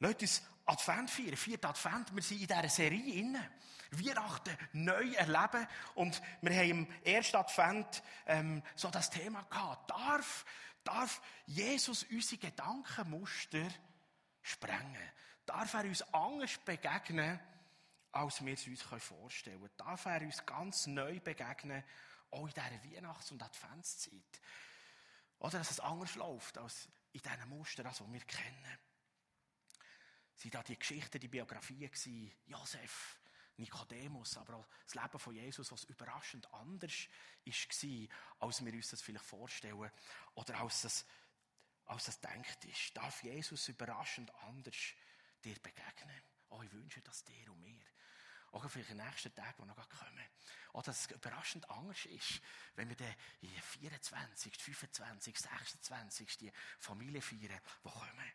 Lasst uns Advent feiern, vierter Advent. Wir sind in dieser Serie inne. Weihnachten neu erleben. Und wir haben im ersten Advent ähm, so das Thema gehabt. Darf, darf Jesus unsere Gedankenmuster sprengen? Darf er uns anders begegnen, als wir es uns vorstellen können? Darf er uns ganz neu begegnen, auch in dieser Weihnachts- und Adventszeit? Oder dass es anders läuft, als in diesen Mustern, also, die wir kennen sind da die Geschichten, die Biografien gewesen, Josef, Nikodemus, aber auch das Leben von Jesus, was überraschend anders war, als wir uns das vielleicht vorstellen oder als es, als es denkt ist. Darf Jesus überraschend anders dir begegnen? Oh, ich wünsche das dir und mir. Auch in den nächsten Tagen, die noch kommen. Auch, dass es überraschend anders ist, wenn wir dann in 24, 25, 26 die Familie feiern, die kommen.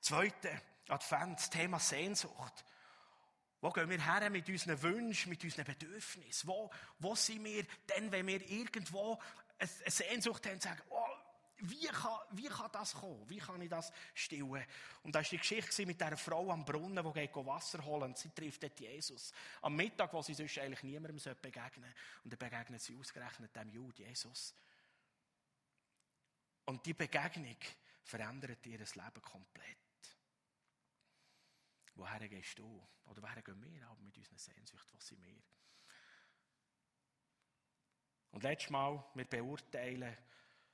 Zweite Advent, Thema Sehnsucht. Wo gehen wir her mit unseren Wünschen, mit unseren Bedürfnissen? Wo, wo sind wir denn, wenn wir irgendwo eine Sehnsucht haben, sagen, oh, wie kann, wie kann das kommen? Wie kann ich das stillen? Und da war die Geschichte mit dieser Frau am Brunnen, die geht Wasser holen sie trifft dort Jesus. Am Mittag, wo sie sonst eigentlich niemandem begegnen. Und dann begegnet sie ausgerechnet dem Jude, Jesus. Und die Begegnung verändert ihr Leben komplett. Woher gehst du? Oder woher gehen wir auch mit unseren Sehnsucht? Was sind wir? Und letztes Mal, wir beurteilen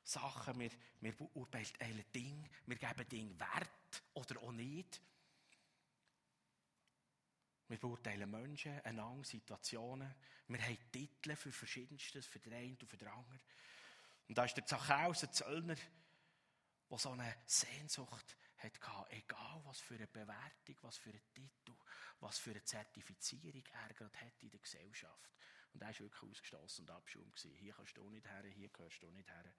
Sachen, wir, wir beurteilen Dinge, wir geben Dinge Wert oder auch nicht. Wir beurteilen Menschen, einander, Situationen. Wir haben Titel für Verschiedenstes, für den einen und für den anderen. Und da ist der Zachäus, ein Zöllner, der so eine Sehnsucht hatte, egal was für eine Bewertung, was für einen Titel, was für eine Zertifizierung er gerade hat in der Gesellschaft. Und er war wirklich ausgestoßen und Abschaum. Hier kannst du nicht her, hier gehörst du nicht her.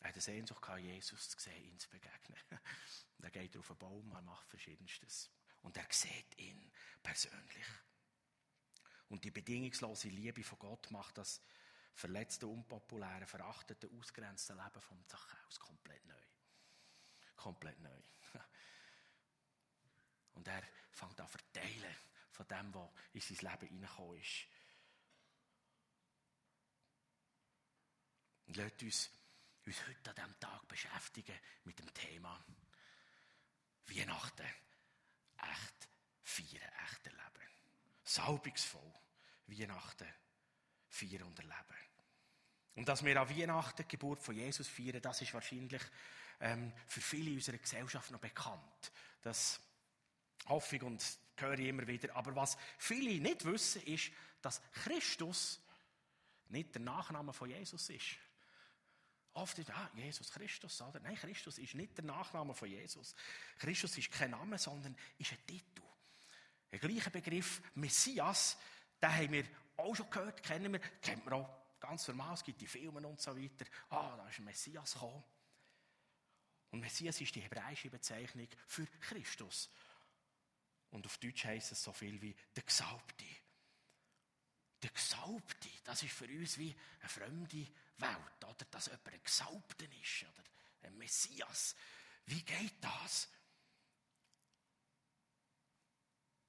Er hat eine Sehnsucht Jesus zu sehen, ihn zu begegnen. Und er geht auf einen Baum, er macht Verschiedenstes. Und er sieht ihn persönlich. Und die bedingungslose Liebe von Gott macht das verletzte, unpopuläre, verachtete, ausgrenzte Leben vom Zachäus komplett neu. Komplett neu. Und er fängt an zu verteilen von dem, was in sein Leben hineingekommen ist. Und lasst uns uns heute an diesem Tag beschäftigen mit dem Thema Weihnachten. Echt feiern, echt erleben. Salbungsvoll Weihnachten feiern und erleben. Und dass wir an Weihnachten die Geburt von Jesus feiern, das ist wahrscheinlich ähm, für viele in unserer Gesellschaft noch bekannt. Das hoffe ich und höre ich immer wieder. Aber was viele nicht wissen, ist, dass Christus nicht der Nachname von Jesus ist. Oft ist, ah, Jesus Christus, oder? Nein, Christus ist nicht der Nachname von Jesus. Christus ist kein Name, sondern ist ein Titel. Der gleiche Begriff Messias, den haben wir auch schon gehört, kennen wir, kennt man auch ganz normal, es gibt die Filme und so weiter. Ah, da ist ein Messias gekommen. Und Messias ist die hebräische Bezeichnung für Christus. Und auf Deutsch heißt es so viel wie der Gesalbte. Der Gesalbte, das ist für uns wie eine fremde Welt, oder? Dass jemand ein Gesalbter ist, oder ein Messias. Wie geht das?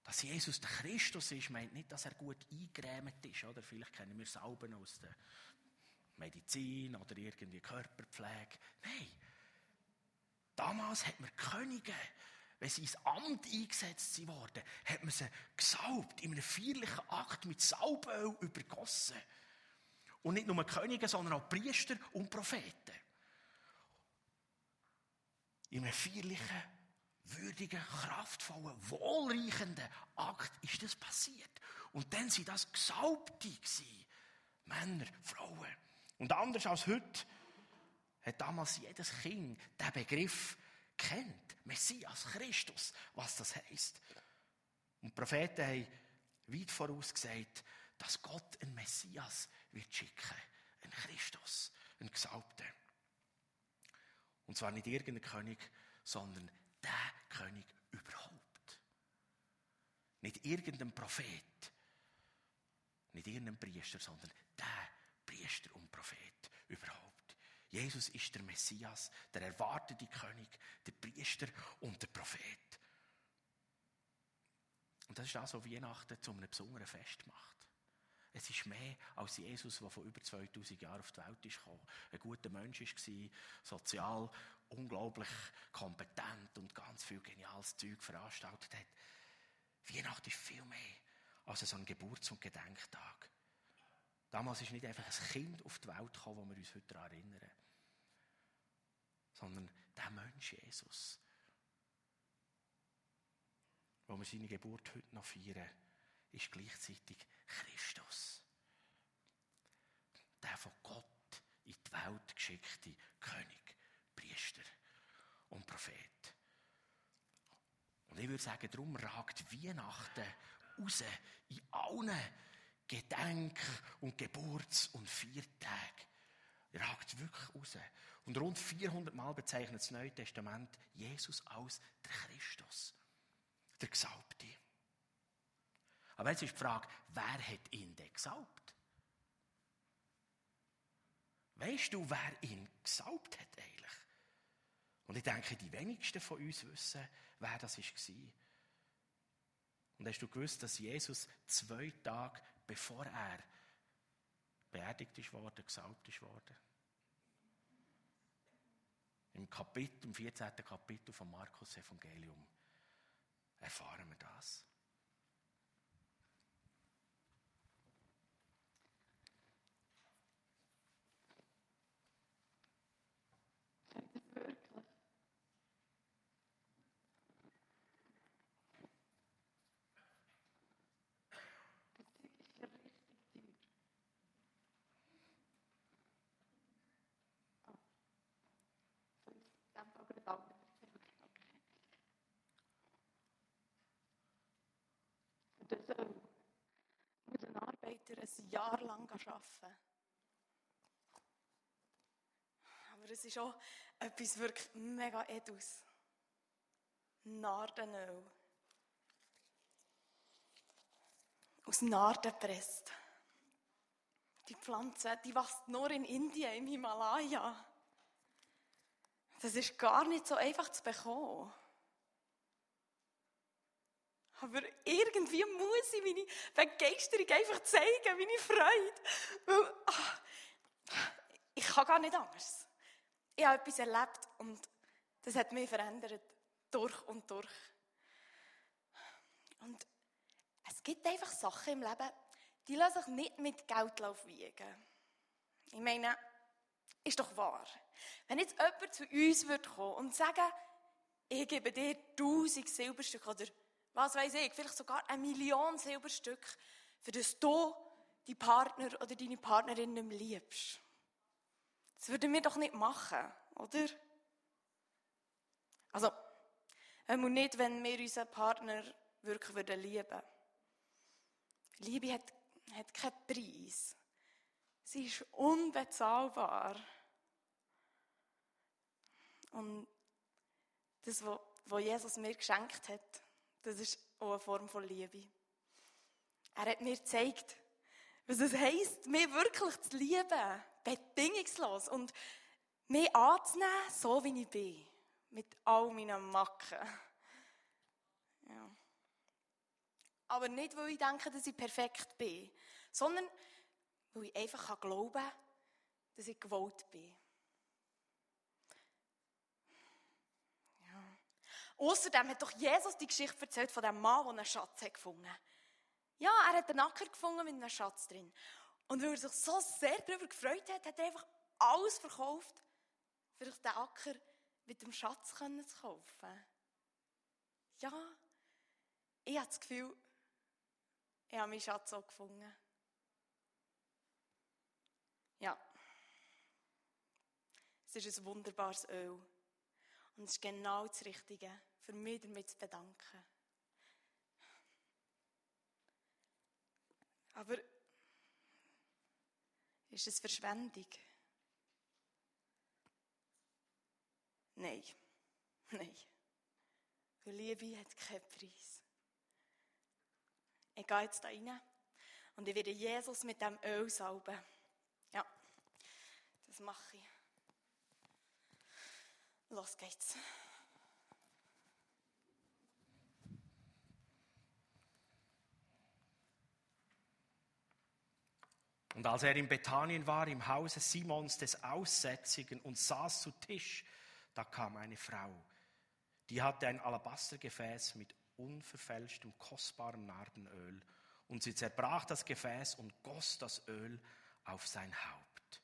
Dass Jesus der Christus ist, meint nicht, dass er gut eingrämt ist. Oder? Vielleicht kennen wir Salben aus der Medizin oder irgendwie Körperpflege. Nein. Damals hat man Könige, wenn sie ins Amt eingesetzt wurden, hat man sie gesalbt, in einem feierlichen Akt mit Salböl übergossen. Und nicht nur Könige, sondern auch Priester und Propheten. In einem feierlichen würdigen, kraftvollen, wohlreichenden Akt ist das passiert. Und dann sind das Gesalbte gewesen. Männer, Frauen. Und anders als heute hat damals jedes Kind den Begriff kennt. Messias, Christus, was das heisst. Und die Propheten haben weit voraus gesagt, dass Gott einen Messias wird schicken. Einen Christus, einen Gesalbten. Und zwar nicht irgendein König, sondern der König überhaupt. Nicht irgendein Prophet, nicht irgendein Priester, sondern der Priester und Prophet überhaupt. Jesus ist der Messias, der erwartete König, der Priester und der Prophet. Und das ist das, was Weihnachten zu einem besonderen Fest macht. Es ist mehr als Jesus, der vor über 2000 Jahren auf die Welt ist gekommen. Ein guter Mensch war, sozial unglaublich kompetent und ganz viel geniales Zeug veranstaltet hat. Weihnachten ist viel mehr als so ein Geburts- und Gedenktag. Damals ist nicht einfach ein Kind auf die Welt gekommen, wo wir uns heute daran erinnern, sondern der Mensch Jesus, wo wir seine Geburt heute noch feiern, ist gleichzeitig Christus. Der von Gott in die Welt geschickte König, Priester und Prophet. Und ich würde sagen, darum ragt Weihnachten raus in allen Gedenk- und Geburts- und Viertagen. Ragt wirklich raus. Und rund 400 Mal bezeichnet das Neue Testament Jesus als der Christus, der Gesalbte. Aber jetzt ist die Frage, wer hat ihn denn gesalbt? Weißt du, wer ihn gesalbt hat eigentlich? Und ich denke, die wenigsten von uns wissen, wer das war. Und hast du gewusst, dass Jesus zwei Tage bevor er beerdigt ist worden, gesalbt ist worden? Im Kapitel, im 14. Kapitel vom Markus Evangelium erfahren wir das. Ein Jahr lang arbeiten. Aber es ist auch etwas wirklich mega edus. Nardenöl. Aus Narden gepresst. Die Pflanze, die wächst nur in Indien, im Himalaya. Das ist gar nicht so einfach zu bekommen. Aber irgendwie muss ich meine Begeisterung einfach zeigen, meine Freude. Weil, ach, ich kann gar nicht anders. Ich habe etwas erlebt und das hat mich verändert. Durch und durch. Und es gibt einfach Sachen im Leben, die lassen sich nicht mit Geldlauf wiegen. Ich meine, ist doch wahr. Wenn jetzt jemand zu uns würde kommen und sagen, ich gebe dir tausend Silberstücke oder was weiß ich, vielleicht sogar eine Million Silberstück, für das du die Partner oder deine Partnerin nicht mehr liebst. Das würden wir doch nicht machen, oder? Also, wir nicht, wenn wir unseren Partner wirklich würden lieben. Liebe hat, hat keinen Preis. Sie ist unbezahlbar. Und das, was Jesus mir geschenkt hat, das ist auch eine Form von Liebe. Er hat mir gezeigt, was es heisst, mich wirklich zu lieben, bedingungslos und mich anzunehmen, so wie ich bin, mit all meinen Macken. Ja. Aber nicht, weil ich denke, dass ich perfekt bin, sondern weil ich einfach glauben kann, dass ich gewollt bin. Außerdem hat doch Jesus die Geschichte erzählt von dem Mann, der einen Schatz hat gefunden hat. Ja, er hat einen Acker gefunden mit einem Schatz drin. Und weil er sich so sehr darüber gefreut hat, hat er einfach alles verkauft, für den Acker mit dem Schatz zu kaufen. Ja, ich habe das Gefühl, ich habe meinen Schatz auch gefunden. Ja. Es ist ein wunderbares Öl. Und es ist genau das Richtige für mich damit zu bedanken. Aber ist es Verschwendung? Nein. Nein. Weil Liebe hat keinen Preis. Ich gehe jetzt da rein und ich werde Jesus mit dem Öl salben. Ja, das mache ich. Los geht's. Und als er in Bethanien war, im Hause Simons des Aussätzigen und saß zu Tisch, da kam eine Frau, die hatte ein Alabastergefäß mit unverfälschtem, kostbarem Narbenöl. Und sie zerbrach das Gefäß und goss das Öl auf sein Haupt.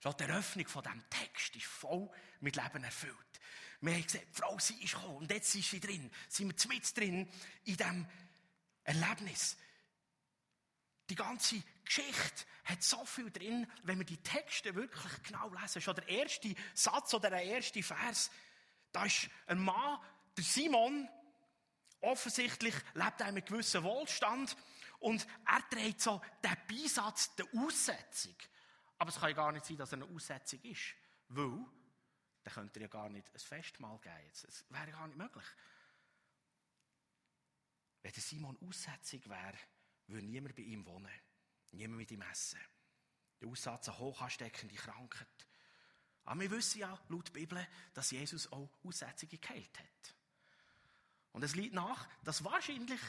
Schon die Eröffnung von diesem Text ist voll mit Leben erfüllt. Wir haben gesehen, Frau, sie ist gekommen und jetzt ist sie drin. Sind wir mit drin in diesem Erlebnis. Die ganze Geschichte hat so viel drin, wenn wir die Texte wirklich genau lesen. Schon der erste Satz oder der erste Vers, da ist ein Mann, der Simon, offensichtlich lebt er mit gewissem Wohlstand und er trägt so den Beisatz der Aussetzung. Aber es kann ja gar nicht sein, dass er eine Aussetzung ist, weil dann könnte er ja gar nicht ein Festmahl geben. Das wäre gar nicht möglich. Wenn der Simon Aussetzung wäre, würde niemand bei ihm wohnen. Niemand mit ihm essen. Der Aussatz eine hoch ansteckende Krankheit. Aber wir wissen ja laut Bibel, dass Jesus auch Aussätzige geheilt hat. Und es liegt nach, dass wahrscheinlich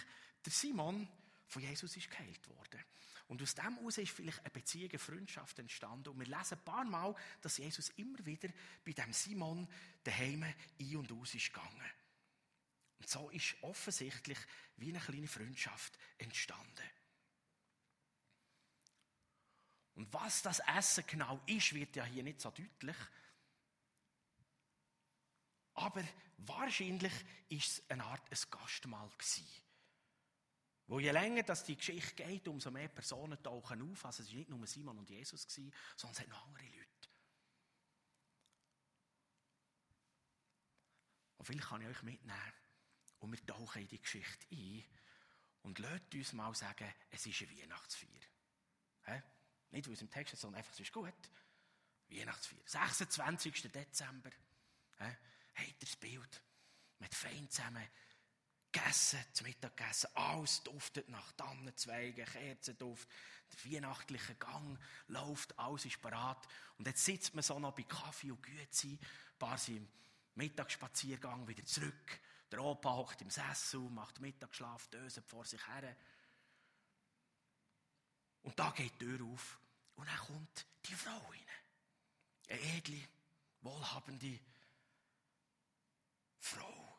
der Simon von Jesus ist geheilt worden. Und aus dem heraus ist vielleicht eine Beziehung, eine Freundschaft entstanden. Und wir lesen ein paar Mal, dass Jesus immer wieder bei dem Simon daheim ein- und aus ist gegangen. Und so ist offensichtlich wie eine kleine Freundschaft entstanden. Und was das Essen genau ist, wird ja hier nicht so deutlich. Aber wahrscheinlich ist es eine Art ein Gastmahl gewesen. Wo je länger dass die Geschichte geht, umso mehr Personen tauchen auf. Also es war nicht nur Simon und Jesus, gewesen, sondern es hat noch andere Leute. Und vielleicht kann ich euch mitnehmen und wir tauchen in die Geschichte ein und lasst uns mal sagen, es ist eine Weihnachtsfeier. He? Nicht, weil es im Text ist, sondern einfach, es ist gut. Weihnachtsfeier. 26. Dezember. He? Habt ihr das Bild? Mit fein zusammen gegessen, zum Mittag gegessen. Alles duftet nach Tannenzweigen, Kerzenduft. Der weihnachtliche Gang läuft, alles ist parat. Und jetzt sitzt man so noch bei Kaffee und Güte. Ein paar sind im Mittagsspaziergang wieder zurück. Der Opa hockt im Sessel, macht Mittagsschlaf, döset vor sich her. Und da geht die Tür auf und dann kommt die Frau rein. Eine edle, wohlhabende Frau.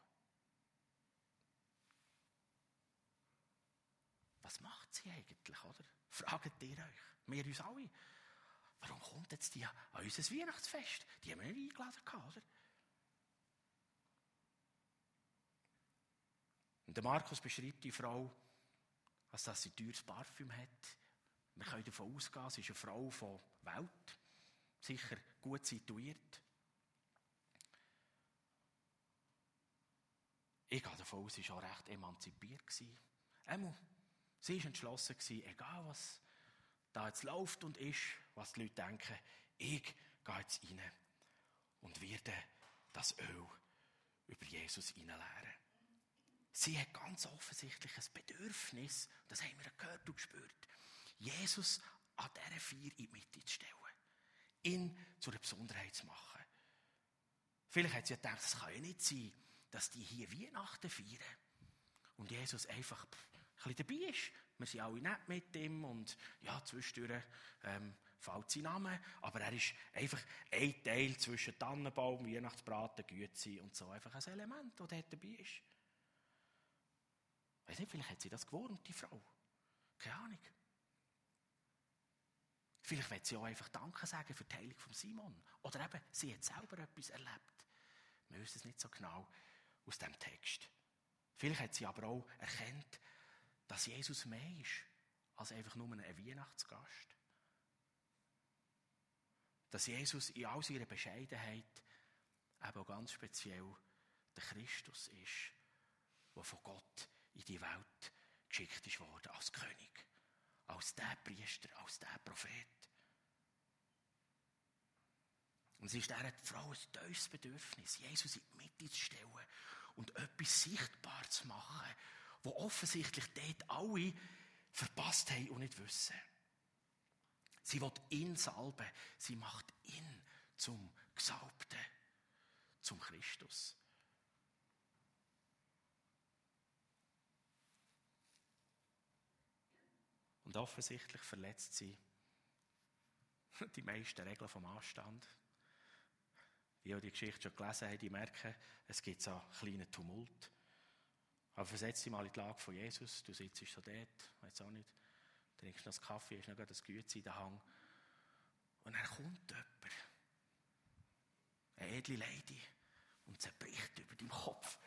Was macht sie eigentlich, oder? Fragt ihr euch. Wir uns alle. Warum kommt jetzt die an unser Weihnachtsfest? Die haben wir nicht eingeladen, oder? Und der Markus beschreibt die Frau, als dass sie teures Parfüm hat. Wir können davon ausgehen, sie ist eine Frau von Welt, sicher gut situiert. Ich gehe davon aus, sie war auch recht emanzipiert. Einmal, sie war entschlossen, egal was da jetzt läuft und ist, was die Leute denken, ich gehe jetzt rein und werde das Öl über Jesus hineinleeren. Sie hat ganz offensichtlich ein Bedürfnis, das haben wir gehört und gespürt, Jesus an dieser Feier in die Mitte zu stellen. Ihn zu einer Besonderheit zu machen. Vielleicht hat sie gedacht, es kann ja nicht sein, dass die hier Weihnachten feiern und Jesus einfach ein bisschen dabei ist. Wir sind alle nett mit ihm und ja, zwischendurch ähm, fällt sein Name, aber er ist einfach ein Teil zwischen Tannenbaum, Weihnachtsbraten, Güte und so. Einfach ein Element, das dort dabei ist. Weiß nicht, vielleicht hat sie das gewohnt, die Frau. Keine Ahnung. Vielleicht wird sie auch einfach Danke sagen für die Heilung von Simon. Oder eben, sie hat selber etwas erlebt. Wir wissen es nicht so genau aus dem Text. Vielleicht hat sie aber auch erkannt, dass Jesus mehr ist als einfach nur ein Weihnachtsgast. Dass Jesus in all seiner Bescheidenheit eben auch ganz speziell der Christus ist, der von Gott in die Welt geschickt ist worden als König, als der Priester, als der Prophet. Und es ist dieser Frau ein tiefes Bedürfnis, Jesus in die Mitte zu stellen und etwas sichtbar zu machen, wo offensichtlich dort alle verpasst haben und nicht wissen. Sie will ihn salben, sie macht ihn zum Gesalbten, zum Christus. Und offensichtlich verletzt sie die meisten Regeln vom Anstand. Die, die die Geschichte schon gelesen haben, die merken, es gibt so einen kleinen Tumult. Aber versetz dich mal in die Lage von Jesus. Du sitzt so dort, weiß auch nicht, trinkst noch einen Kaffee, hast noch das Güte in den Hang. Und dann kommt jemand, eine edle Lady, und zerbricht über deinem Kopf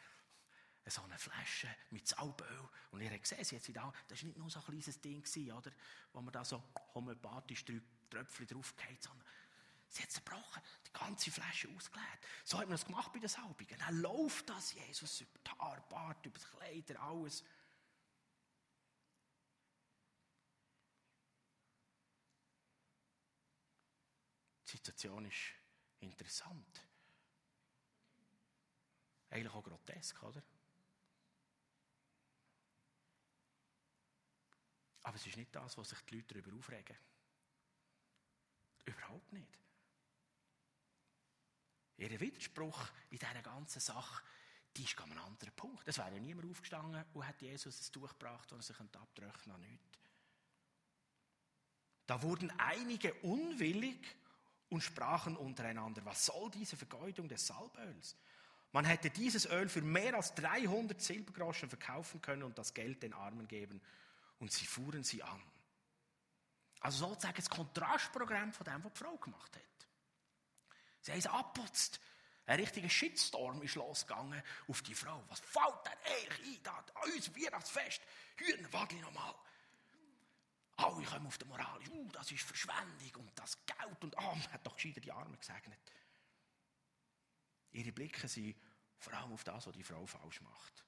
so eine Flasche mit Salböl. Und ihr habt gesehen, sie hat sie da, das war nicht nur so ein kleines Ding, oder, wo man da so homöopathisch drei Tröpfchen draufgeht, sondern sie hat zerbrochen, die ganze Flasche ausgeleert. So hat man das gemacht bei den Salbungen. Dann läuft das Jesus über die Haare, Bart, über die Kleider, alles. Die Situation ist interessant. Eigentlich auch grotesk, oder? Aber es ist nicht das, was sich die Leute darüber aufregen. Überhaupt nicht. Ihr Widerspruch in dieser ganzen Sache, die ist an einem anderen Punkt. Es wäre ja niemand aufgestanden und hat Jesus ein Tuch gebracht, er sich abtröchnen an nichts. Da wurden einige unwillig und sprachen untereinander, was soll diese Vergeudung des Salböls? Man hätte dieses Öl für mehr als 300 Silbergroschen verkaufen können und das Geld den Armen geben. Und sie fuhren sie an. Also sozusagen das Kontrastprogramm von dem, was die Frau gemacht hat. Sie haben es abputzt. Ein richtiger Shitstorm ist losgegangen auf die Frau. Was fällt denn eigentlich ein? Da, uns Weihnachtsfest. Hühner, warte nochmal. Alle kommen auf die Moral. Uh, das ist Verschwendung und das Geld. Und ah, man hat doch gescheiter die Arme gesegnet. Ihre Blicke sind vor allem auf das, was die Frau falsch macht.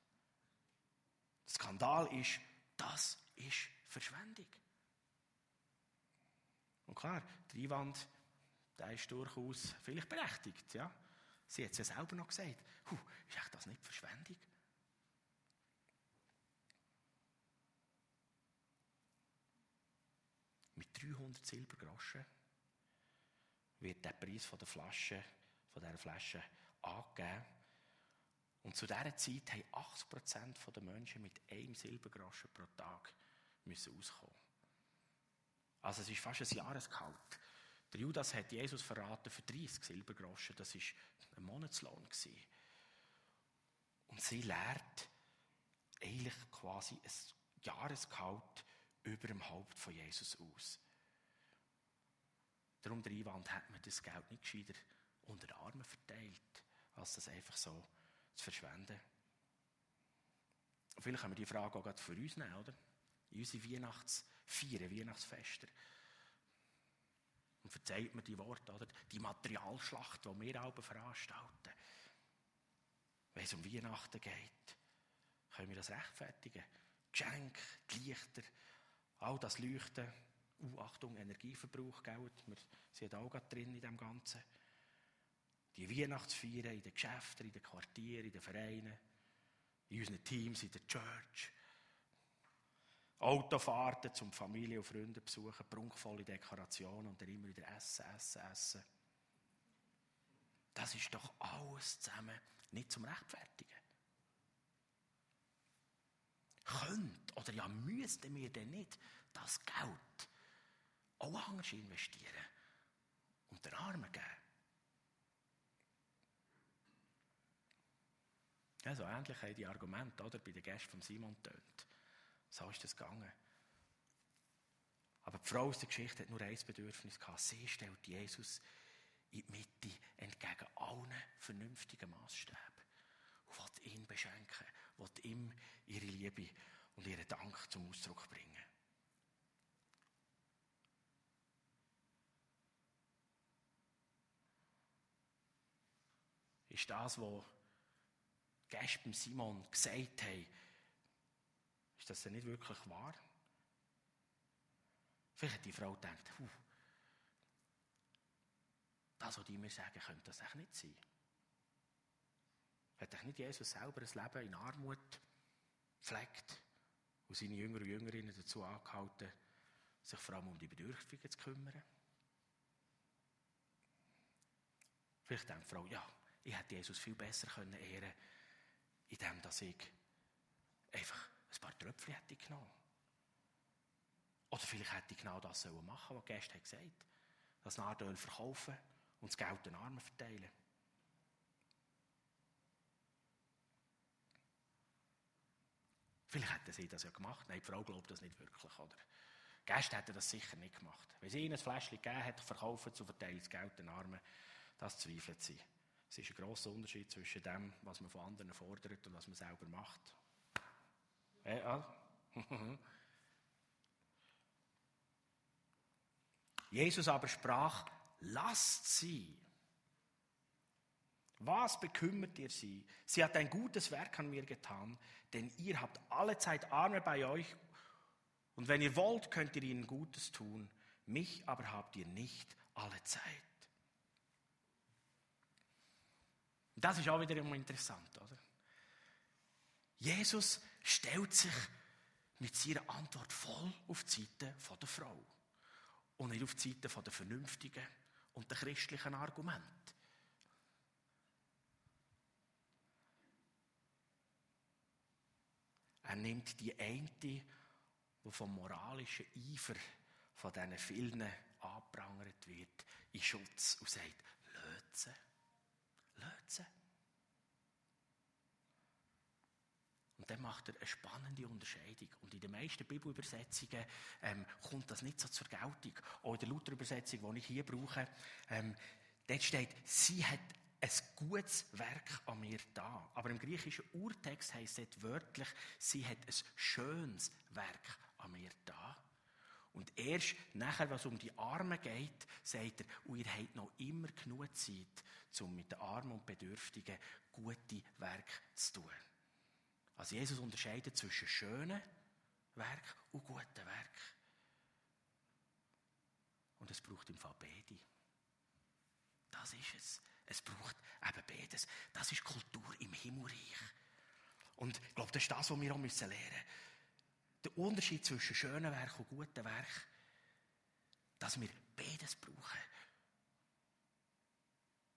Der Skandal ist, das ist Verschwendung. Und klar, der Einwand, der ist durchaus vielleicht berechtigt. Ja? Sie hat es ja selber noch gesagt. Huh, ist das nicht Verschwendung? Mit 300 Silbergroschen wird der Preis von der Flasche, von dieser Flasche angegeben. Und zu dieser Zeit haben 80% der Menschen mit einem Silbergroschen pro Tag müssen auskommen. Also es ist fast ein Jahresgehalt. Der Judas hat Jesus verraten für 30 Silbergroschen. Das war ein Monatslohn. Und sie lehrt eigentlich quasi ein Jahresgehalt über dem Haupt von Jesus aus. Darum der Einwand hat man das Geld nicht gescheiter unter den Armen verteilt, als das einfach so zu verschwenden. Und vielleicht können wir die Frage auch für uns nehmen, oder? In unsere Weihnachtsfeiern, Weihnachtsfester. Und verzeiht mir die Worte, oder? Die Materialschlacht, die wir alle veranstalten. Wenn es um Weihnachten geht, können wir das rechtfertigen. Geschenk, die Lichter, all das Leuchten. Uh, Achtung, Energieverbrauch, gell? Wir sind auch drin in dem Ganzen. Die Weihnachtsfeiern in den Geschäften, in den Quartieren, in den Vereinen, in unseren Teams, in der Church. Autofahrten zum Familie- und Freunde besuchen, prunkvolle Dekorationen und dann immer wieder essen, essen, essen. Das ist doch alles zusammen nicht zum Rechtfertigen. Könnt oder ja müssten wir denn nicht das Geld auch anders investieren und den Armen geben? Ja, so ähnlich haben die Argumente oder, bei den Gästen von Simon tönt. So ist das gegangen. Aber die Frau aus der Geschichte hat nur ein Bedürfnis gehabt. Sie stellt Jesus in die Mitte entgegen allen vernünftigen Maßstäben und will ihn beschenken, will ihm ihre Liebe und ihren Dank zum Ausdruck bringen. Ist das, was Gäste Simon gesagt haben, ist das denn nicht wirklich wahr? Vielleicht hat die Frau gedacht, huh, das, was die mir sagen, könnte das echt nicht sein. Hat nicht Jesus selber ein Leben in Armut pflegt und seine Jünger und Jüngerinnen dazu angehalten, sich vor allem um die Bedürftigen zu kümmern? Vielleicht denkt die Frau, ja, ich hätte Jesus viel besser können ehren indem dass ich einfach Tröpfchen hätte genommen. Oder vielleicht hätte ich genau das machen sollen, was Gäste gesagt haben. Das Nardöl verkaufen und das Geld den Armen verteilen. Vielleicht hätten sie das ja gemacht. Nein, die Frau glaubt das nicht wirklich, oder? Die Gäste hätten das sicher nicht gemacht. Wenn sie ihnen ein Fläschchen gegeben hat, verkaufen zu verteilen das Geld den Armen, das zweifelt sie. Es ist ein grosser Unterschied zwischen dem, was man von anderen fordert und was man selber macht. Ja. Jesus aber sprach, lasst sie. Was bekümmert ihr sie? Sie hat ein gutes Werk an mir getan, denn ihr habt alle Zeit Arme bei euch und wenn ihr wollt, könnt ihr ihnen Gutes tun. Mich aber habt ihr nicht alle Zeit. Das ist auch wieder immer interessant, oder? Jesus stellt sich mit seiner Antwort voll auf die Seite der Frau und nicht auf die Seite der vernünftigen und der christlichen Argumente. Er nimmt die eine, die vom moralischen Eifer von diesen vielen angeprangert wird, in Schutz und sagt, löse, löse. Und dann macht er eine spannende Unterscheidung. Und in den meisten Bibelübersetzungen ähm, kommt das nicht so zur Geltung. Auch in der Luther-Übersetzung, die ich hier brauche, ähm, dort steht, sie hat ein gutes Werk an mir da. Aber im griechischen Urtext heißt es wörtlich, sie hat ein schönes Werk an mir da. Und erst nachher, was um die Arme geht, sagt er, und ihr habt noch immer genug Zeit, um mit den Armen und Bedürftigen gute Werke zu tun. Also Jesus unterscheidet zwischen schönen Werk und guten Werk. Und es braucht im Fall beide. Das ist es. Es braucht eben beides. Das ist Kultur im Himmelreich. Und ich glaube, das ist das, was wir auch lernen müssen. Der Unterschied zwischen schönen Werk und guten Werk, dass wir beides brauchen.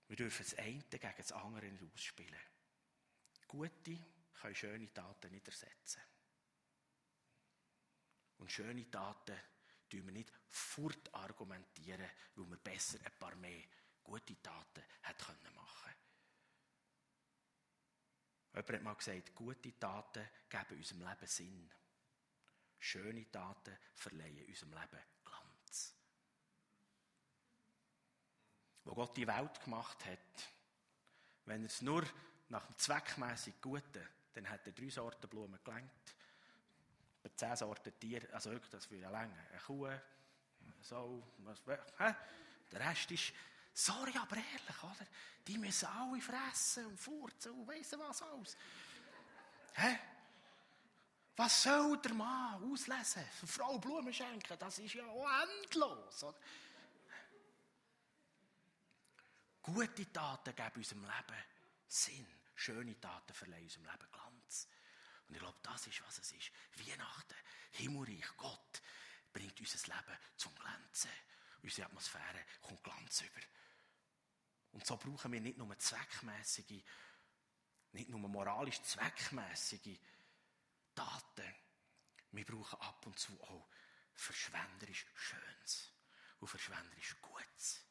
Wir dürfen das eine gegen das andere nicht ausspielen. Gute können schöne Taten nicht ersetzen. Und schöne Taten tun wir nicht fort argumentieren, weil wir besser ein paar mehr gute Taten hätte können machen Jemand hat mal gesagt, gute Taten geben unserem Leben Sinn. Schöne Taten verleihen unserem Leben Glanz. Wo Gott die Welt gemacht hat, wenn er es nur nach dem zweckmäßig Guten, dann hat er drei Sorten Blumen gelenkt. Bei zehn Sorten Tiere, also wirklich, das für eine Länge. Eine Kuh, so, was, hä? Der Rest ist Sorry, aber ehrlich, oder? Die müssen alle fressen und furzen und weiss was alles. Hä? Was soll der Mann auslesen? Für Frau Blumen schenken, das ist ja endlos. Oder? Gute Taten geben unserem Leben Sinn. Schöne Taten verleihen unserem Leben Glanz. Und ich glaube, das ist, was es ist. Weihnachten, Himmelreich, Gott bringt unser Leben zum Glänzen. Unsere Atmosphäre kommt Glanz über. Und so brauchen wir nicht nur zweckmäßige, nicht nur moralisch zweckmäßige Taten. Wir brauchen ab und zu auch verschwenderisch Schönes und verschwenderisch Gutes.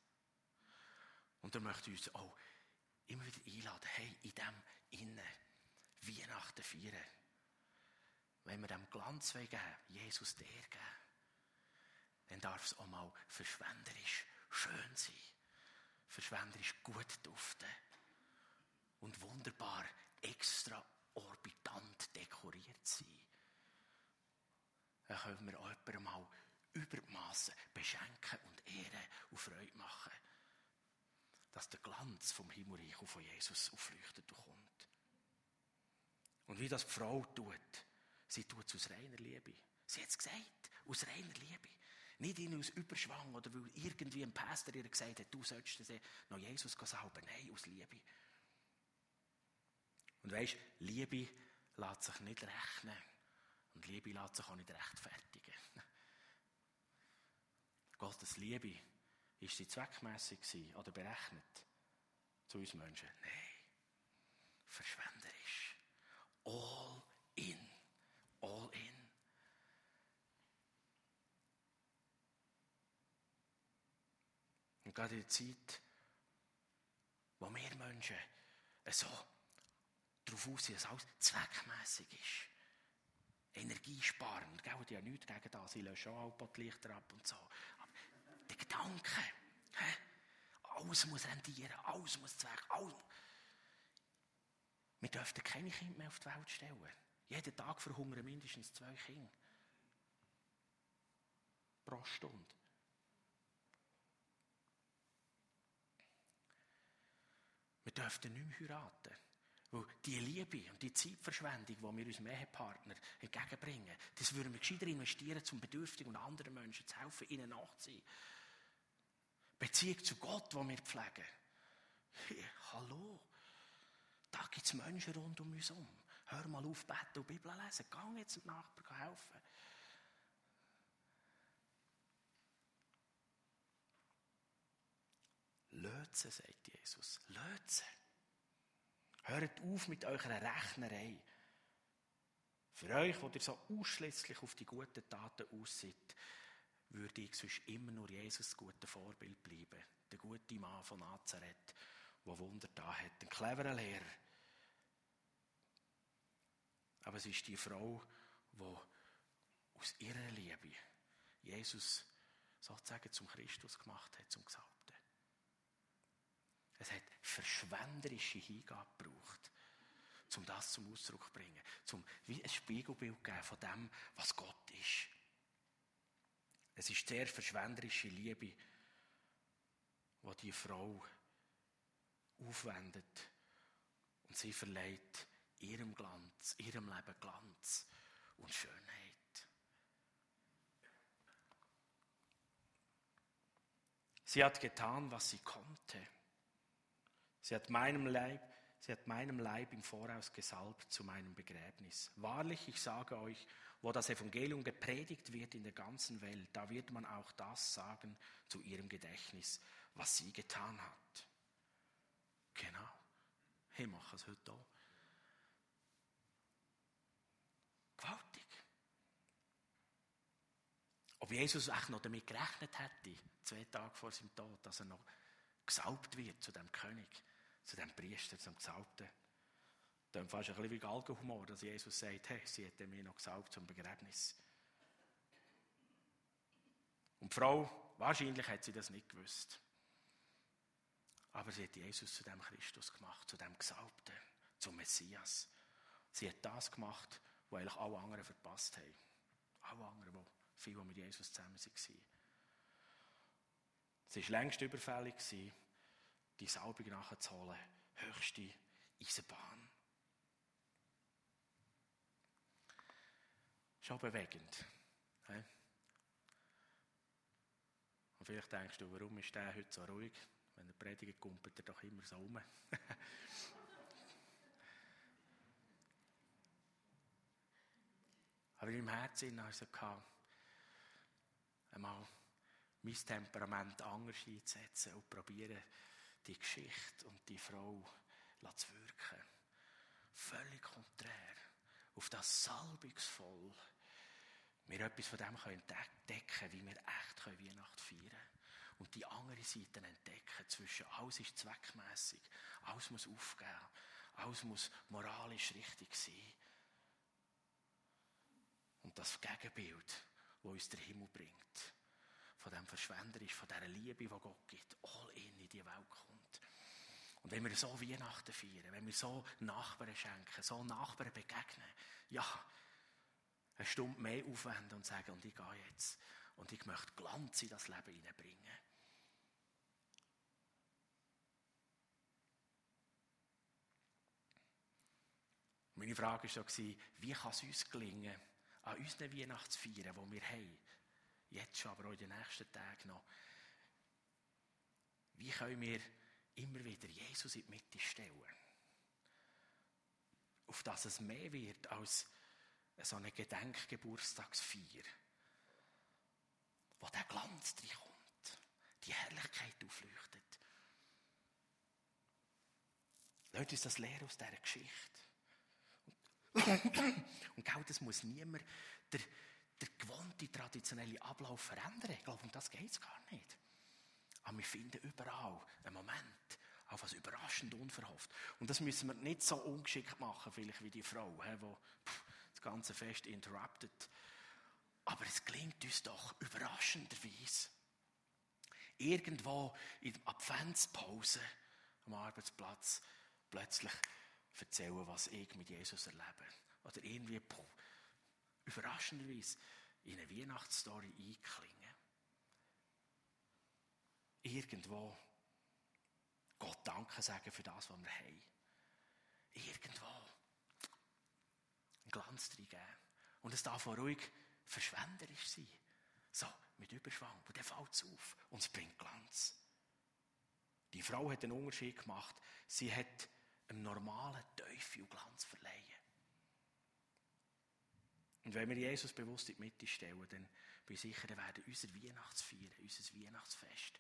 Und er möchte uns auch immer wieder einladen, hey, in dem Innen Weihnachten feiern. Wenn wir dem Glanz geben, Jesus der geben, dann darf es auch mal verschwenderisch schön sein verschwenderisch gut duften und wunderbar extraorbitant dekoriert sein. Dann können wir auch jemandem mal über beschenken und Ehre und Freude machen. Dass der Glanz vom Himmelreich und von Jesus aufleuchtet und kommt. Und wie das die Frau tut, sie tut es aus reiner Liebe. Sie hat es gesagt, aus reiner Liebe. Nicht in aus Überschwang oder weil irgendwie ein Pastor ihr gesagt hat, du sollst noch Jesus salben. Nein, aus Liebe. Und weisst, Liebe lässt sich nicht rechnen. Und Liebe lässt sich auch nicht rechtfertigen. Gottes Liebe, ist sie zweckmässig oder berechnet? zu uns Menschen. Nein, verschwenderisch. All in. All in. Und gerade in der Zeit, wo wir Menschen so darauf aussehen, dass alles zweckmässig ist, energiesparend, gell, die ja nichts gegen das, sie löschen auch die Lichter ab und so. Aber der Gedanke, hä? alles muss rendieren, alles muss zweck, alles. Wir dürften keine Kinder mehr auf die Welt stellen. Jeden Tag verhungern mindestens zwei Kinder. Pro Stunde. Wir dürften nicht mehr heiraten. Weil die Liebe und die Zeitverschwendung, die wir unserem Ehepartner entgegenbringen, das würden wir gescheiter investieren, um Bedürftigen und anderen Menschen zu helfen, ihnen nachzuziehen. Beziehung zu Gott, die wir pflegen. Hey, hallo. Da gibt es Menschen rund um uns herum. Hör mal auf, beten und Bibel lesen. Geh jetzt dem Nachbarn helfen. Löse, sagt Jesus. Löse. Hört auf mit eurer Rechnerei. Für euch, wo ihr so ausschließlich auf die guten Taten aussieht, würde ich sonst immer nur Jesus gute Vorbild bleiben. Der gute Mann von Nazareth, der Wunder da hat. Ein cleverer Lehrer. Aber es ist die Frau, die aus ihrer Liebe Jesus sozusagen zum Christus gemacht hat, zum Gesalbten. Es hat verschwenderische Hingabe gebraucht, um das zum Ausdruck zu bringen, um wie ein Spiegelbild zu geben von dem, was Gott ist. Es ist sehr verschwenderische Liebe, die die Frau aufwendet und sie verleiht ihrem Glanz, ihrem Leben Glanz und Schönheit. Sie hat getan, was sie konnte. Sie hat meinem Leib, sie hat meinem Leib im Voraus gesalbt zu meinem Begräbnis. Wahrlich, ich sage euch, wo das Evangelium gepredigt wird in der ganzen Welt, da wird man auch das sagen zu ihrem Gedächtnis, was sie getan hat. Genau. Ich mache es heute auch. Gewaltig. Ob Jesus echt noch damit gerechnet hätte, zwei Tage vor seinem Tod, dass er noch gesalbt wird zu dem König, zu dem Priester, zum Gesalbten. Dann fast ein bisschen wie Galgenhumor, dass Jesus sagt, hey, sie hätte mir noch gesalbt zum Begräbnis. Und die Frau, wahrscheinlich hat sie das nicht gewusst. Aber sie hat Jesus zu dem Christus gemacht, zu dem Gesalbten, zum Messias. Sie hat das gemacht, was eigentlich alle anderen verpasst haben. Alle anderen, die viele, die mit Jesus zusammen waren. Es war längst überfällig, die Salbung nachzuholen. Höchste Eisenbahn. Schon bewegend. Und vielleicht denkst du, warum ist der heute so ruhig? Wenn er predigt, kumpelt er doch immer so um. Aber meinem Herzen also einmal mein Temperament anders einzusetzen und probieren, die Geschichte und die Frau zu wirken. Völlig konträr. Auf das salbungsvoll wir etwas von dem entdecken wie wir echt Weihnacht feiern können. Und die andere Seite entdecken, zwischen alles ist zweckmässig, alles muss aufgehen, alles muss moralisch richtig sein. Und das Gegenbild, das uns der Himmel bringt, von dem Verschwenderisch, von dieser Liebe, die Gott gibt, all in in die Welt kommt. Und wenn wir so Weihnachten feiern, wenn wir so Nachbarn schenken, so Nachbarn begegnen, ja, eine Stunde mehr aufwenden und sagen, und ich gehe jetzt. Und ich möchte Glanz in das Leben hineinbringen. Meine Frage war so, wie kann es uns gelingen, an unseren Weihnachtsfeiern, die wir haben, jetzt schon, aber auch in den nächsten Tagen noch, wie können wir immer wieder Jesus in die Mitte stellen? Auf dass es mehr wird als so eine Gedenkgeburtstagsfeier, wo der Glanz kommt, die Herrlichkeit aufleuchtet. Lasst uns das lernen aus dieser Geschichte. Und genau das muss niemand der, der gewohnte, traditionelle Ablauf verändern. Ich glaube, um das geht es gar nicht. Aber wir finden überall einen Moment, auf was überraschend unverhofft. Und das müssen wir nicht so ungeschickt machen, vielleicht wie die Frau, die ganze Fest interruptet. Aber es gelingt uns doch überraschenderweise. Irgendwo in der Adventspause am Arbeitsplatz plötzlich erzählen, was ich mit Jesus erlebe. Oder irgendwie überraschenderweise in eine Weihnachtsstory einklingen. Irgendwo Gott Danke sagen für das, was wir haben. Irgendwo Glanz geben. Und es darf auch ruhig verschwenderisch sein. So, mit Überschwang. Und dann fällt es auf und es bringt Glanz. Die Frau hat einen Unterschied gemacht. Sie hat einem normalen Teufel Glanz verleihen. Und wenn wir Jesus bewusst in die Mitte stellen, dann bin ich sicher, dann werden unser Weihnachtsfeier, unser Weihnachtsfest,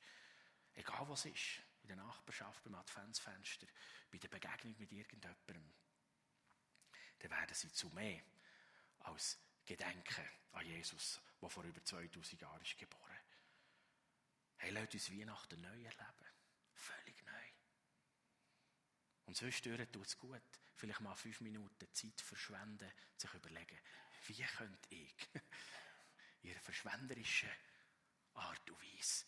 egal was ist, in der Nachbarschaft, beim Adventsfenster, bei der Begegnung mit irgendjemandem, dann werden sie zu mehr als Gedenken an Jesus, der vor über 2000 Jahren ist geboren. Hey, lasst uns Weihnachten neu erleben. Völlig neu. Und zwischendurch tut es gut, vielleicht mal fünf Minuten Zeit verschwenden, sich überlegen, wie könnte ich in ihrer verschwenderischen Art und Weise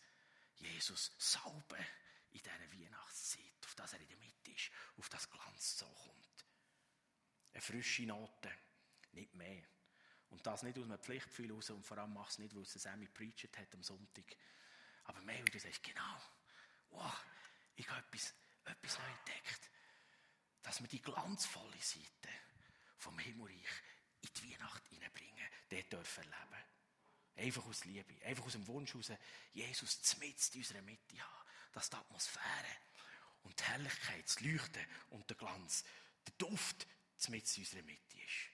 Jesus salben in dieser Weihnachtszeit, auf das er in der Mitte ist, auf das Glanz so kommt. Eine frische Note, nicht mehr. Und das nicht aus einem Pflichtgefühl raus und vor allem mach es nicht, weil es Sammy preached hat am Sonntag. Aber mehr, weil du sagst, genau, wow, ich habe etwas, etwas neu entdeckt. Dass wir die glanzvolle Seite vom Himmelreich in die Weihnacht hineinbringen, dort dürfen erleben. Einfach aus Liebe, einfach aus dem Wunsch heraus, Jesus mitten in unserer Mitte haben dass die Atmosphäre und die Herrlichkeit, das Leuchten und der Glanz, der Duft mit in unserer Mitte ist.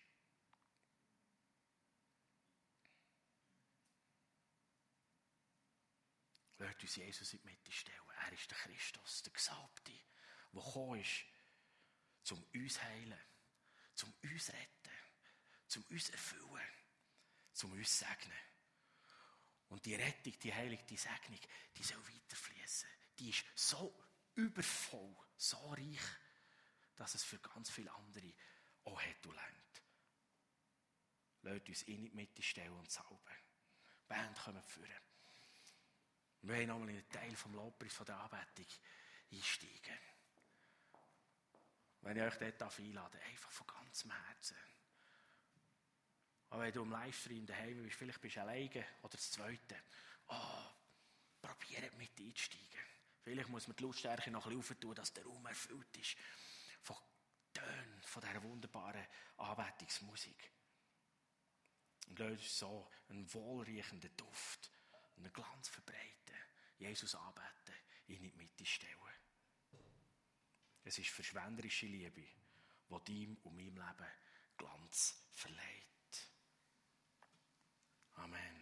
Lasst uns Jesus in die Mitte stellen. Er ist der Christus, der Gesalbte, der gekommen ist, um uns heilen, um uns retten, um uns erfüllen, um uns segnen. Und die Rettung, die Heilung, die Segnung, die soll weiterfließen die ist so übervoll, so reich, dass es für ganz viele andere auch hat und längt. Lasst uns in die Mitte stellen und salben. Band kommen führen. Wir wollen nochmal in einen Teil vom Lobpreis von der Anbetung einsteigen. Wenn ich euch dort einladen einfach von ganzem Herzen. Aber wenn du im Livestream daheim bist, vielleicht bist du alleine oder das Zweite. Oh, probiert mit einzusteigen. Vielleicht muss man die Lautstärke noch ein bisschen tun, dass der Raum erfüllt ist von Tönen, von dieser wunderbaren Anbetungsmusik. Und lass uns so einen wohlriechenden Duft, und einen Glanz verbreiten, Jesus anbeten, ihn in die Mitte stellen. Es ist verschwenderische Liebe, die deinem und meinem Leben Glanz verleiht. Amen.